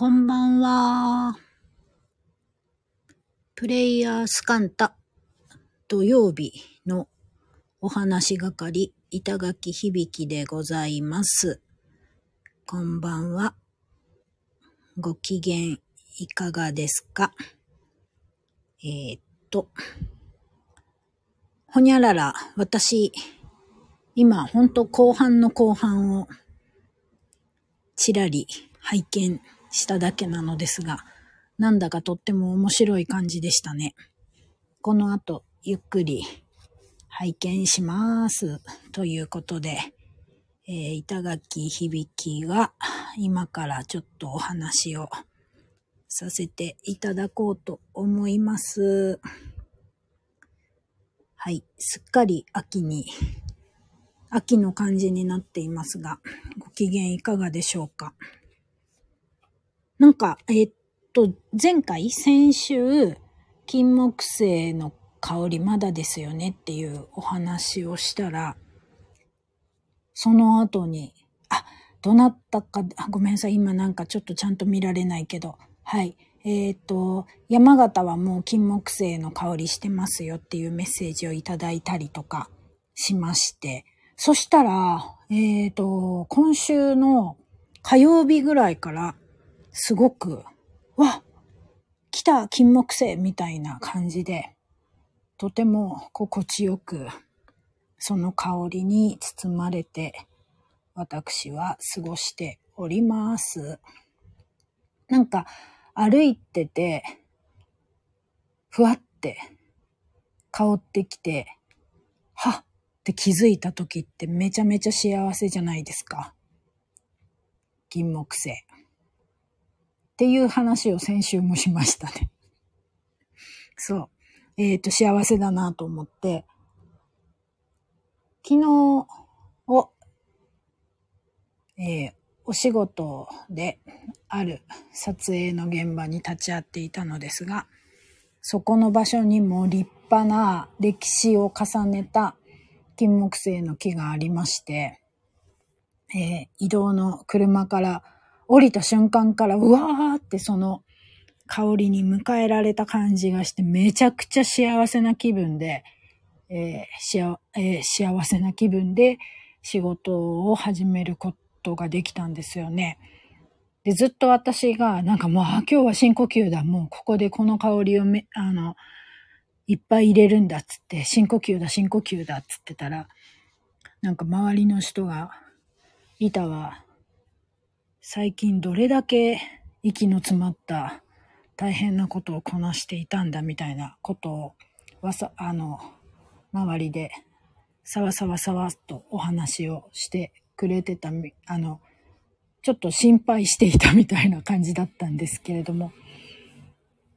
こんばんは。プレイヤースカンタ土曜日のお話係板垣響でございます。こんばんは。ご機嫌いかがですか？えー、っと、ほにゃらら、私、今、ほんと後半の後半をちらり拝見しただけなのですが、なんだかとっても面白い感じでしたね。この後、ゆっくり拝見します。ということで、えー、板垣響は今からちょっとお話をさせていただこうと思います。はい、すっかり秋に、秋の感じになっていますが、ご機嫌いかがでしょうか？なんか、えーっと、前回、先週、金木犀の香りまだですよねっていうお話をしたら、その後に、あ、どなたか、あごめんなさい、今なんかちょっとちゃんと見られないけど、はい。えっ、と、山形はもう金木犀の香りしてますよっていうメッセージをいただいたりとかしまして、そしたら、えっ、と、今週の火曜日ぐらいから、すごく、わ来た金木犀みたいな感じで、とても心地よく、その香りに包まれて、私は過ごしております。なんか、歩いてて、ふわって香ってきて、はっって気づいた時ってめちゃめちゃ幸せじゃないですか。金木犀。っていう話を先週もしましたね。そう。えっ、と、幸せだなと思って、昨日を、えーお仕事である撮影の現場に立ち会っていたのですが、そこの場所にも立派な歴史を重ねた金木犀の木がありまして、えー移動の車から降りた瞬間からうわーってその香りに迎えられた感じがしてめちゃくちゃ幸せな気分で、えーしあえー幸せな気分で仕事を始めることができたんですよね。で、ずっと私が、なんかもう、今日は深呼吸だ。もうここでこの香りをめ、あの、いっぱい入れるんだっつって、深呼吸だ、深呼吸だっつってたら、なんか周りの人が、板は、最近どれだけ息の詰まった大変なことをこなしていたんだみたいなことを、わさ、あの、周りで、さわさわさわっとお話をしてくれてた、あの、ちょっと心配していたみたいな感じだったんですけれども、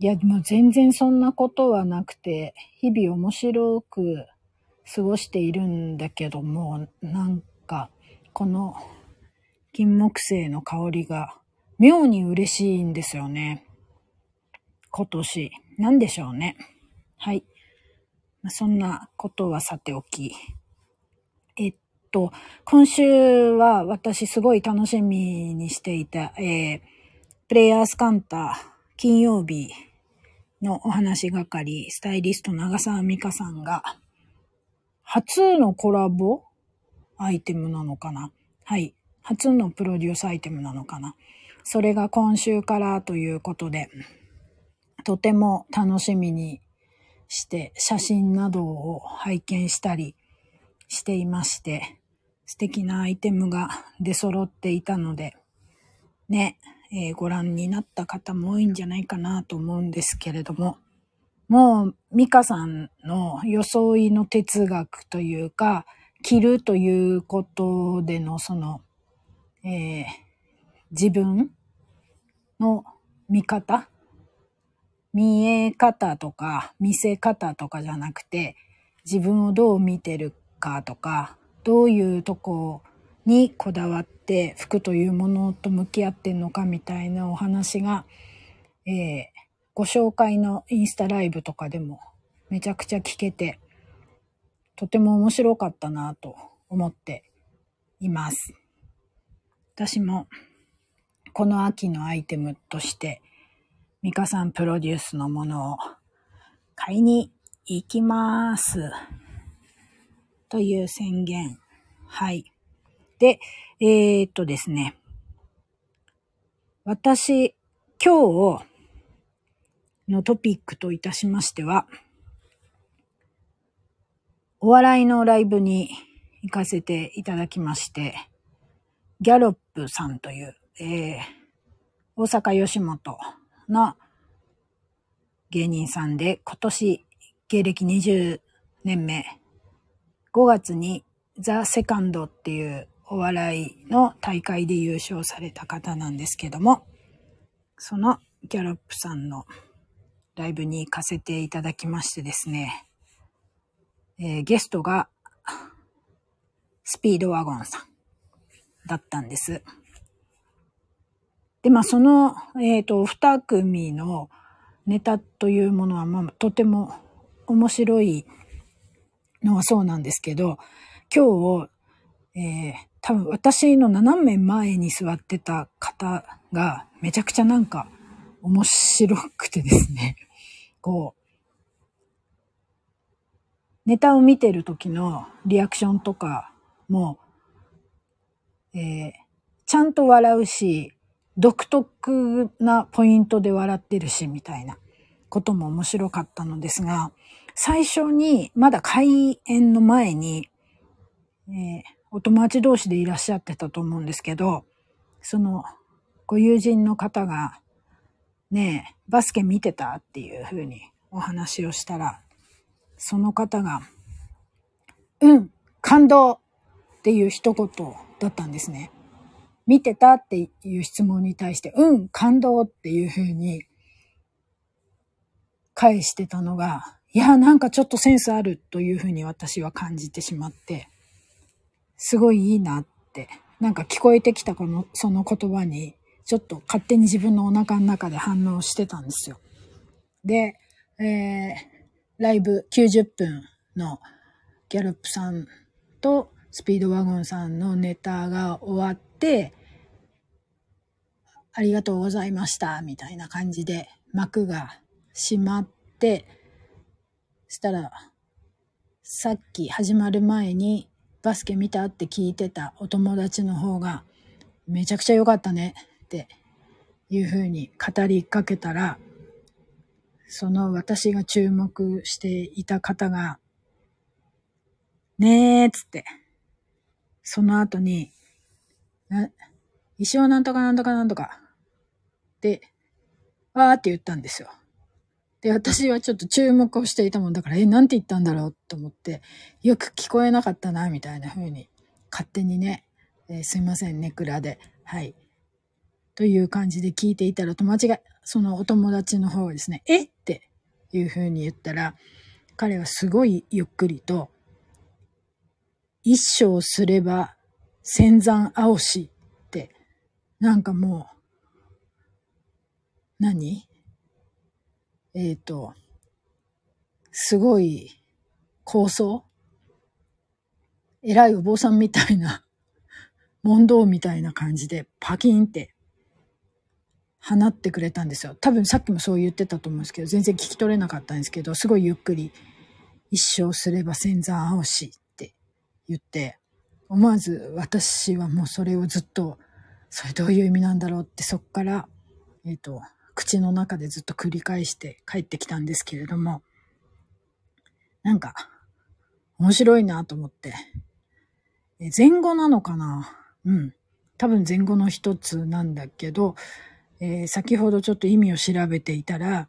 いや、もう全然そんなことはなくて、日々面白く過ごしているんだけども、なんか、この金木犀の香りが妙に嬉しいんですよね。今年。なんでしょうね。はい。まそんなことはさておき。えっと、今週は私すごい楽しみにしていた、えー、プレイヤースカンタ金曜日のお話係、スタイリスト長澤美香さんが、初のコラボアイテムなのかなはい。初のプロデュースアイテムなのかなそれが今週からということで、とても楽しみにして、写真などを拝見したりしていまして、素敵なアイテムが出揃っていたので、ね、えーご覧になった方も多いんじゃないかなと思うんですけれども、もう、ミカさんの装いの哲学というか、着るということでのその、えー自分の見方？見え方とか見せ方とかじゃなくて自分をどう見てるかとかどういうとこにこだわって服というものと向き合ってんのかみたいなお話が、えーご紹介のインスタライブとかでもめちゃくちゃ聞けてとても面白かったなと思っています。私もこの秋のアイテムとして、ミカさんプロデュースのものを買いに行きます。という宣言。はい。で、えー、っとですね。私、今日のトピックといたしましては、お笑いのライブに行かせていただきまして、ギャロップさんという、えー、大阪吉本の芸人さんで、今年芸歴20年目、5月にザ・セカンドっていうお笑いの大会で優勝された方なんですけども、そのギャロップさんのライブに行かせていただきましてですね、えー、ゲストがスピードワゴンさんだったんです。で、まあその、えっ、ー、と、二組のネタというものは、まあとても面白いのはそうなんですけど、今日、えー、多分私の斜め前に座ってた方がめちゃくちゃなんか面白くてですね、こう、ネタを見てる時のリアクションとかも、えー、ちゃんと笑うし、独特なポイントで笑ってるし、みたいなことも面白かったのですが、最初に、まだ開演の前に、えー、お友達同士でいらっしゃってたと思うんですけど、その、ご友人の方が、ねえ、バスケ見てたっていうふうにお話をしたら、その方が、うん、感動っていう一言だったんですね。見てたっていう質問に対して、うん、感動っていうふうに返してたのが、いや、なんかちょっとセンスあるというふうに私は感じてしまって、すごいいいなって、なんか聞こえてきたこの、その言葉に、ちょっと勝手に自分のお腹の中で反応してたんですよ。で、えー、ライブ90分のギャロップさんとスピードワゴンさんのネタが終わって、ありがとうございました、みたいな感じで幕が閉まって、したら、さっき始まる前にバスケ見たって聞いてたお友達の方が、めちゃくちゃ良かったねっていう風に語りかけたら、その私が注目していた方が、ねーっつって、その後に、一生なんとかなんとかなんとか、で、わーって言ったんですよ。で、私はちょっと注目をしていたもんだから、え、なんて言ったんだろうと思って、よく聞こえなかったな、みたいな風に、勝手にね、えー、すいませんね、蔵で。はい。という感じで聞いていたら、友達が、そのお友達の方がですね、えっていう風に言ったら、彼はすごいゆっくりと、一生すれば千山青しって、なんかもう、何？えっ、ー、と、すごい構想？偉いお坊さんみたいな、問答みたいな感じでパキンって放ってくれたんですよ。多分さっきもそう言ってたと思うんですけど、全然聞き取れなかったんですけど、すごいゆっくり、一生すれば千山青しって言って、思わず私はもうそれをずっと、それどういう意味なんだろうってそっから、えっ、ー、と、口の中でずっと繰り返して帰ってきたんですけれども、なんか、面白いなと思って。え前後なのかな？うん。多分前後の一つなんだけど、えー、先ほどちょっと意味を調べていたら、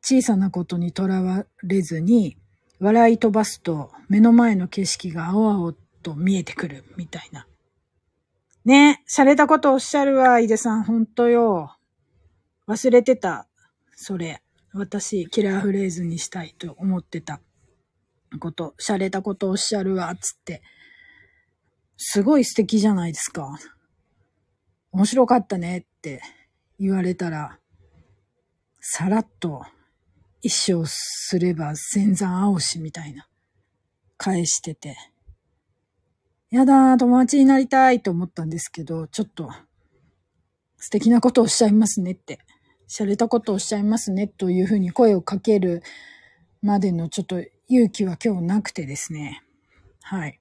小さなことにとらわれずに、笑い飛ばすと目の前の景色が青々と見えてくるみたいな。ね、洒落たことおっしゃるわ、井出さん、ほんとよ。忘れてた。それ。私、キラーフレーズにしたいと思ってたこと、洒落たことおっしゃるわ、つって。すごい素敵じゃないですか。面白かったねって言われたら、さらっと一生すれば千山青しみたいな返してて。やだ、友達になりたいと思ったんですけど、ちょっと素敵なことをおっしゃいますねって、洒落たことをおっしゃいますねというふうに声をかけるまでのちょっと勇気は今日なくてですね。はい。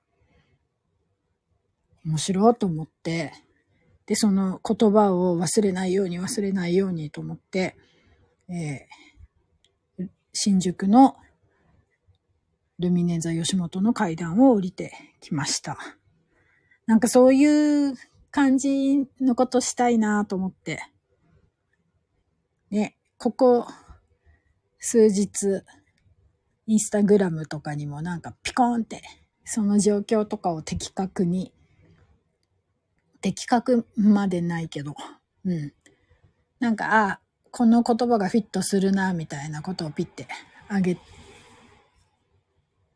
面白いと思って、で、その言葉を忘れないように忘れないようにと思って、えー、新宿のルミネ座吉本の階段を降りてきました。なんかそういう感じのことしたいなと思って。ね、ここ数日、インスタグラムとかにもなんかピコーンって、その状況とかを的確に、的確までないけど、うん。なんか、あ、この言葉がフィットするな、みたいなことをピッてあげ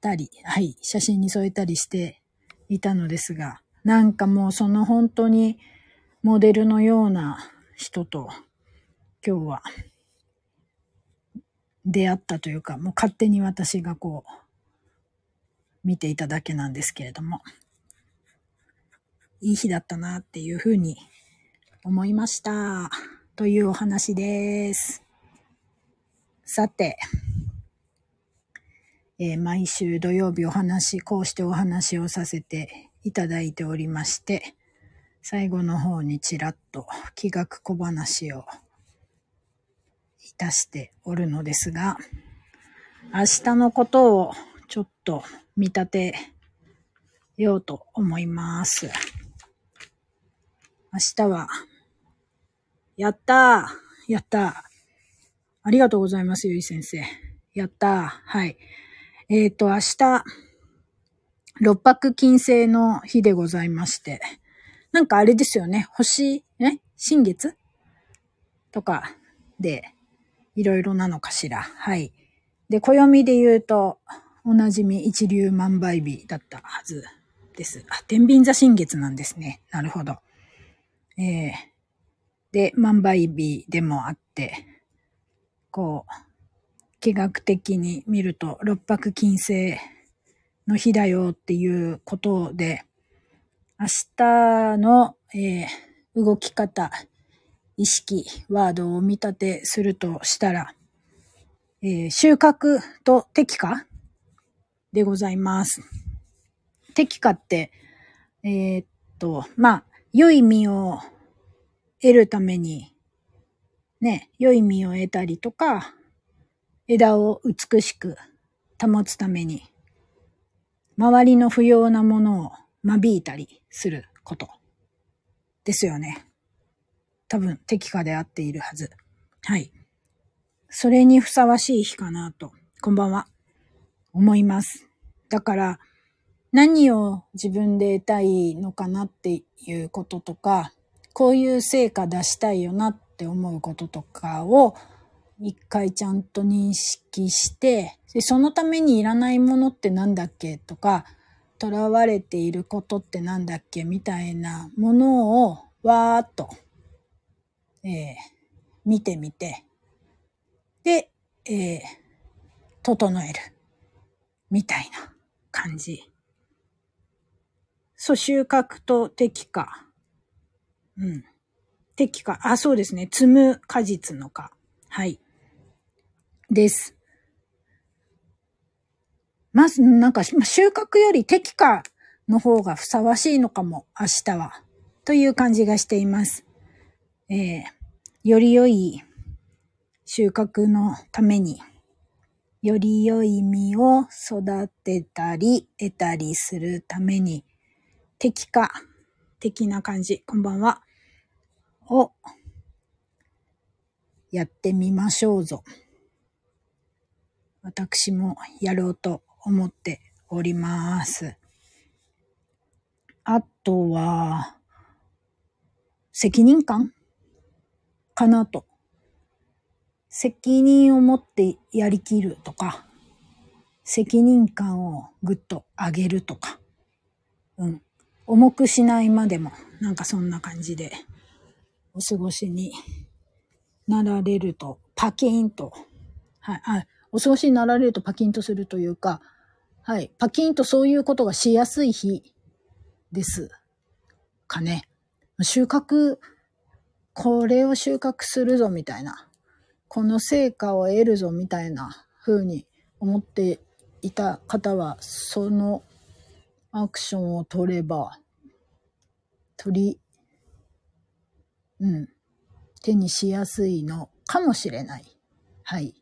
たり、はい、写真に添えたりしていたのですが、なんかもうその本当にモデルのような人と今日は出会ったというか、もう勝手に私がこう見ていただけなんですけれども、いい日だったなっていうふうに思いました。というお話です。さて、えー、毎週土曜日お話、こうしてお話をさせていただいておりまして、最後の方にちらっと気学小話をいたしておるのですが、明日のことをちょっと見立てようと思います。明日は、やったー。やったー。ありがとうございます、ゆい先生。やったー。はい。えっ、ー、と、明日、六白金星の日でございまして、なんかあれですよね、星、え？新月？とかで、いろいろなのかしら。はい。で、暦で言うと、おなじみ一流万倍日だったはずです。あ、天秤座新月なんですね。なるほど。えー、で、万倍日でもあって、こう、気学的に見ると六白金星の日だよっていうことで、明日の、えー、動き方、意識、ワードを見立てするとしたら、えー、収穫と適化でございます。適化って、えー、っと、まあ、良い実を得るために、ね、良い実を得たりとか、枝を美しく保つために、周りの不要なものを間引いたりすることですよね。多分適化であっているはず。はい。それにふさわしい日かなと、こんばんは、思います。だから、何を自分で得たいのかなっていうこととか、こういう成果出したいよなって思うこととかを一回ちゃんと認識して、でそのためにいらないものってなんだっけとか、囚われていることってなんだっけみたいなものをわーっと、えー、見てみて、で、えー、整える。みたいな感じ。そう、収穫と適化。うん。適化。あ、そうですね。積む果実の果。はい。です。まず、なんか、収穫より適化の方がふさわしいのかも、明日は。という感じがしています。えー、より良い収穫のために、より良い実を育てたり、得たりするために、適化的な感じ、こんばんは、をやってみましょうぞ。私もやろうと思っております。あとは、責任感かなと。責任を持ってやりきるとか、責任感をぐっと上げるとか、うん。重くしないまでも、なんかそんな感じで、お過ごしになられると、パキーンと、はい、あ、お過ごしになられるとパキンとするというか、はい、パキンとそういうことがしやすい日ですかね。収穫、これを収穫するぞみたいな、この成果を得るぞみたいな風に思っていた方は、そのアクションを取れば、取り、うん、手にしやすいのかもしれない。はい。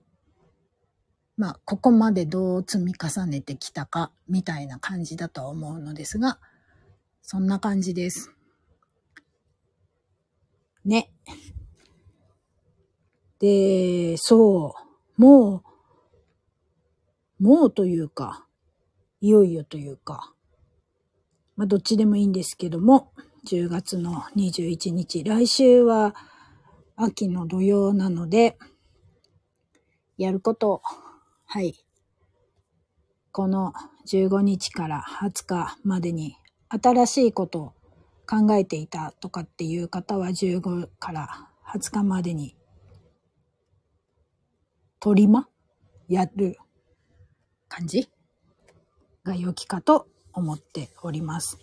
まあ、ここまでどう積み重ねてきたか、みたいな感じだと思うのですが、そんな感じです。ね。で、そう、もう、もうというか、いよいよというか、まあ、どっちでもいいんですけども、10月の21日、来週は秋の土曜なので、やること、はい。この15日から20日までに新しいことを考えていたとかっていう方は15から20日までに取りまやる感じが良きかと思っております。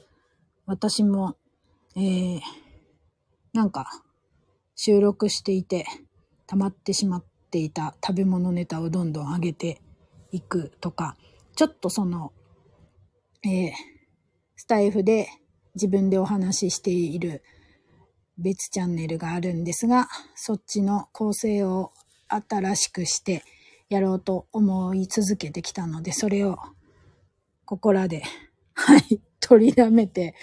私も、えー、なんか、収録していて、溜まってしまっていた食べ物ネタをどんどん上げていくとか、ちょっとその、えー、スタイフで自分でお話ししている別チャンネルがあるんですが、そっちの構成を新しくしてやろうと思い続けてきたので、それをここらで はい、取りだめて、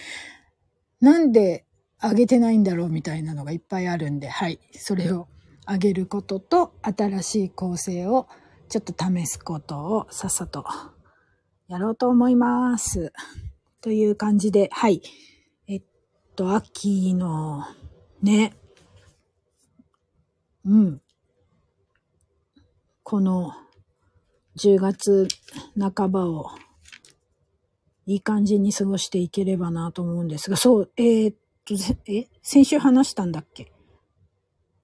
なんであげてないんだろうみたいなのがいっぱいあるんで、はい、それをあげることと、新しい構成をちょっと試すことをさっさとやろうと思います。という感じで、はい。えっと、秋のね、うん。この10月半ばをいい感じに過ごしていければなと思うんですが、そう、えー、っと、え、先週話したんだっけ？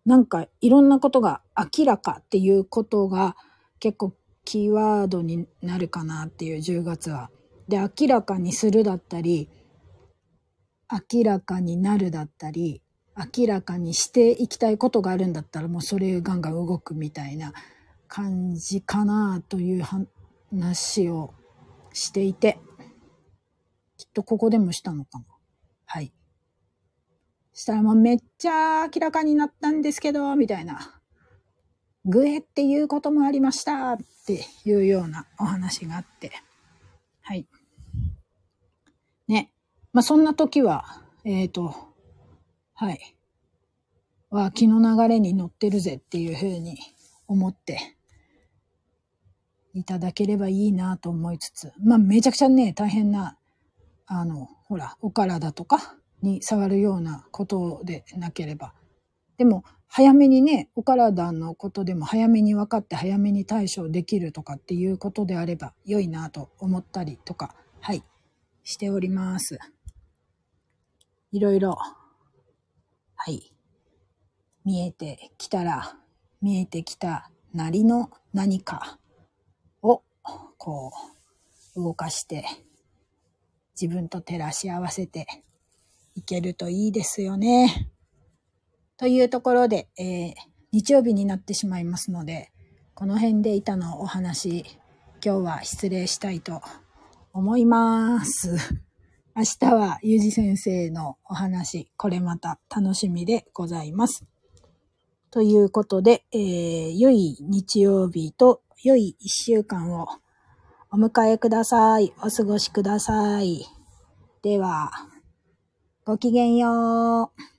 なんかいろんなことが明らかっていうことが結構キーワードになるかなっていう10月は。で、明らかにするだったり、明らかになるだったり、明らかにしていきたいことがあるんだったらもうそれガンガン動くみたいな感じかなという話をしていて、きっとここでもしたのかな。はい。したらもうめっちゃ明らかになったんですけど、みたいな。グエっていうこともありましたっていうようなお話があって。はい。ね。まあ、そんな時は、えっ、ー、と、はい。は気の流れに乗ってるぜっていうふうに思っていただければいいなと思いつつ、まあめちゃくちゃね、大変なあの、ほら、お体とかに触るようなことでなければ。でも、早めにね、お体のことでも早めに分かって早めに対処できるとかっていうことであれば良いなと思ったりとか、はい、しております。いろいろ、はい、見えてきたら、見えてきたなりの何かを、こう、動かして自分と照らし合わせていけるといいですよね。というところで、えー、日曜日になってしまいますので、この辺で板のお話、今日は失礼したいと思います思います。明日はゆうじ先生のお話、これまた楽しみでございます。ということで、えー、良い日曜日と良い一週間をお迎えください。お過ごしください。では、ごきげんよう。